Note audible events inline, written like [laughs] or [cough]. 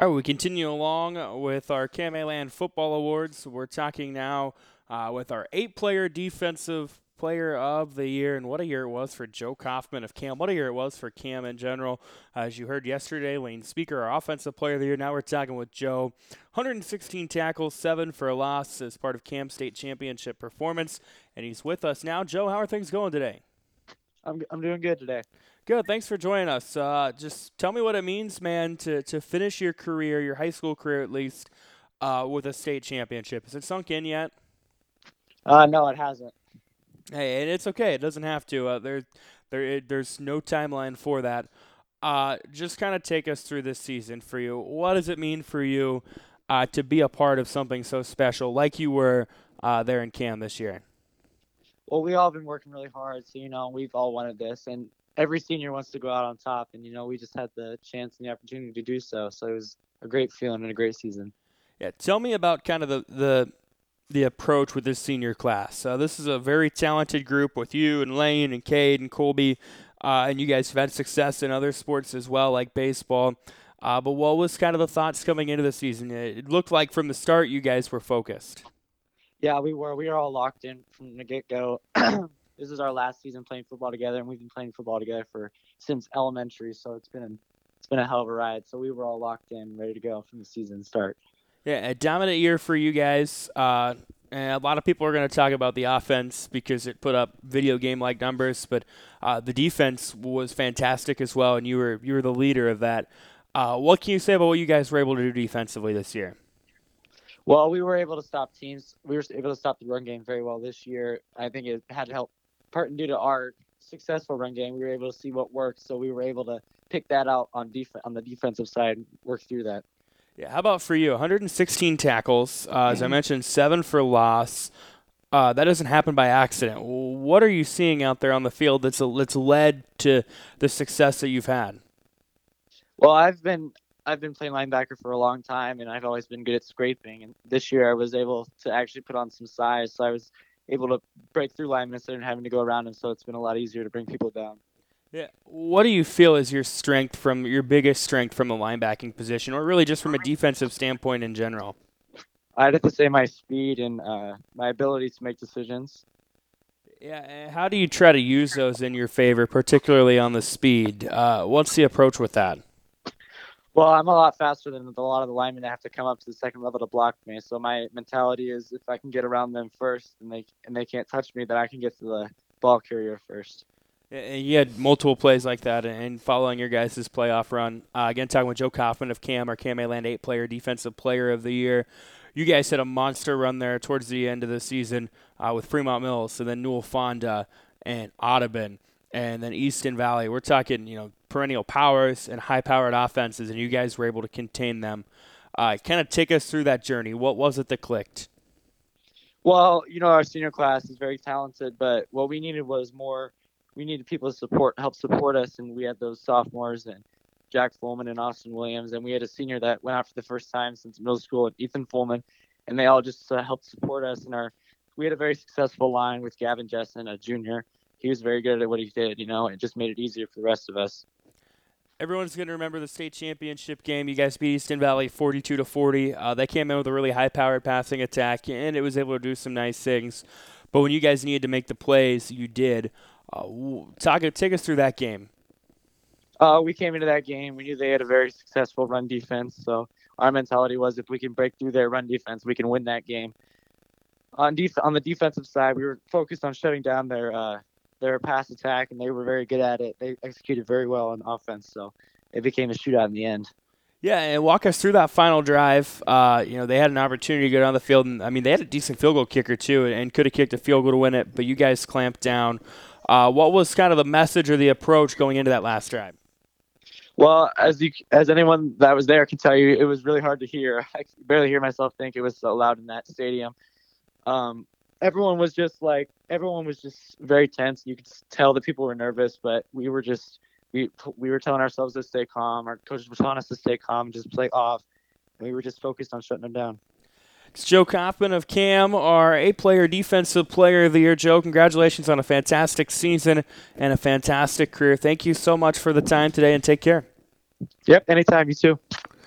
All right, we continue along with our KMAland Football Awards. We're talking now uh, with our eight-player defensive player of the year, and what a year it was for Joe Kauffman of Cam. What a year it was for Cam in general. As you heard yesterday, Lane Speaker, our offensive player of the year. Now we're talking with Joe. 116 tackles, seven for a loss as part of Cam State Championship performance, and he's with us now. Joe, how are things going today? I'm I'm doing good today. Good. Thanks for joining us. Uh, just tell me what it means, man, to, to finish your career, your high school career at least, uh, with a state championship. Has it sunk in yet? Uh, no, it hasn't. Hey, and it's okay. It doesn't have to. Uh, there, there, it, there's no timeline for that. Uh, just kind of take us through this season for you. What does it mean for you uh, to be a part of something so special, like you were uh, there in Cam this year? Well, we all been working really hard, so you know we've all wanted this, and every senior wants to go out on top, and you know we just had the chance and the opportunity to do so. So it was a great feeling and a great season. Yeah, tell me about kind of the the the approach with this senior class. Uh, this is a very talented group with you and Lane and Cade and Colby, uh, and you guys have had success in other sports as well, like baseball. Uh, but what was kind of the thoughts coming into the season? It looked like from the start you guys were focused. Yeah, we were. We were all locked in from the get go. [clears throat] this is our last season playing football together, and we've been playing football together for since elementary. So it's been a, it's been a hell of a ride. So we were all locked in, ready to go from the season start. Yeah, a dominant year for you guys. Uh, and a lot of people are going to talk about the offense because it put up video game like numbers, but uh, the defense was fantastic as well, and you were you were the leader of that. Uh, what can you say about what you guys were able to do defensively this year? Well, we were able to stop teams. We were able to stop the run game very well this year. I think it had to help part and due to our successful run game. We were able to see what worked, so we were able to pick that out on def- on the defensive side, work through that. Yeah, how about for you? 116 tackles, uh, as I mm-hmm. mentioned, seven for loss. Uh, that doesn't happen by accident. What are you seeing out there on the field that's that's led to the success that you've had? Well, I've been I've been playing linebacker for a long time, and I've always been good at scraping. And this year, I was able to actually put on some size, so I was able to break through linemen instead of having to go around them. So it's been a lot easier to bring people down. Yeah. What do you feel is your strength from your biggest strength from the linebacking position, or really just from a defensive standpoint in general? I'd have to say my speed and uh, my ability to make decisions. Yeah. How do you try to use those in your favor, particularly on the speed? Uh, what's the approach with that? Well, I'm a lot faster than a lot of the linemen that have to come up to the second level to block me. So my mentality is if I can get around them first and they and they can't touch me, then I can get to the ball carrier first. And you had multiple plays like that, and following your guys' playoff run. Uh, again, talking with Joe Kauffman of Cam, our KMAland eight-player defensive player of the year. You guys had a monster run there towards the end of the season uh, with Fremont Mills, and then Newell Fonda and Audubon, and then Easton Valley. We're talking, you know, perennial powers and high-powered offenses, and you guys were able to contain them. Uh, kind of take us through that journey. What was it that clicked? Well, you know, our senior class is very talented, but what we needed was more – we needed people to support, help support us, and we had those sophomores and Jack Fulman and Austin Williams, and we had a senior that went out for the first time since middle school, Ethan Fulman, and they all just uh, helped support us. And our, we had a very successful line with Gavin Jessen, a junior. He was very good at what he did, you know. It just made it easier for the rest of us. Everyone's going to remember the state championship game. You guys beat Easton Valley 42 to 40. Uh, they came in with a really high-powered passing attack, and it was able to do some nice things. But when you guys needed to make the plays, you did. Uh, talk, take us through that game. Uh, we came into that game. We knew they had a very successful run defense. So our mentality was if we can break through their run defense, we can win that game. On def- on the defensive side, we were focused on shutting down their uh, their pass attack, and they were very good at it. They executed very well on offense, so it became a shootout in the end. Yeah, and walk us through that final drive. Uh, you know, they had an opportunity to go down the field, and I mean, they had a decent field goal kicker too, and could have kicked a field goal to win it, but you guys clamped down. Uh, what was kind of the message or the approach going into that last drive? Well, as you, as anyone that was there can tell you, it was really hard to hear. [laughs] I could barely hear myself think. It was so loud in that stadium. Um, everyone was just like, everyone was just very tense. You could tell that people were nervous, but we were just, we we were telling ourselves to stay calm. Our coaches were telling us to stay calm, just play off, and we were just focused on shutting them down. It's Joe Kauffman of Cam, our A player defensive player of the year. Joe, congratulations on a fantastic season and a fantastic career. Thank you so much for the time today, and take care. Yep, anytime. You too.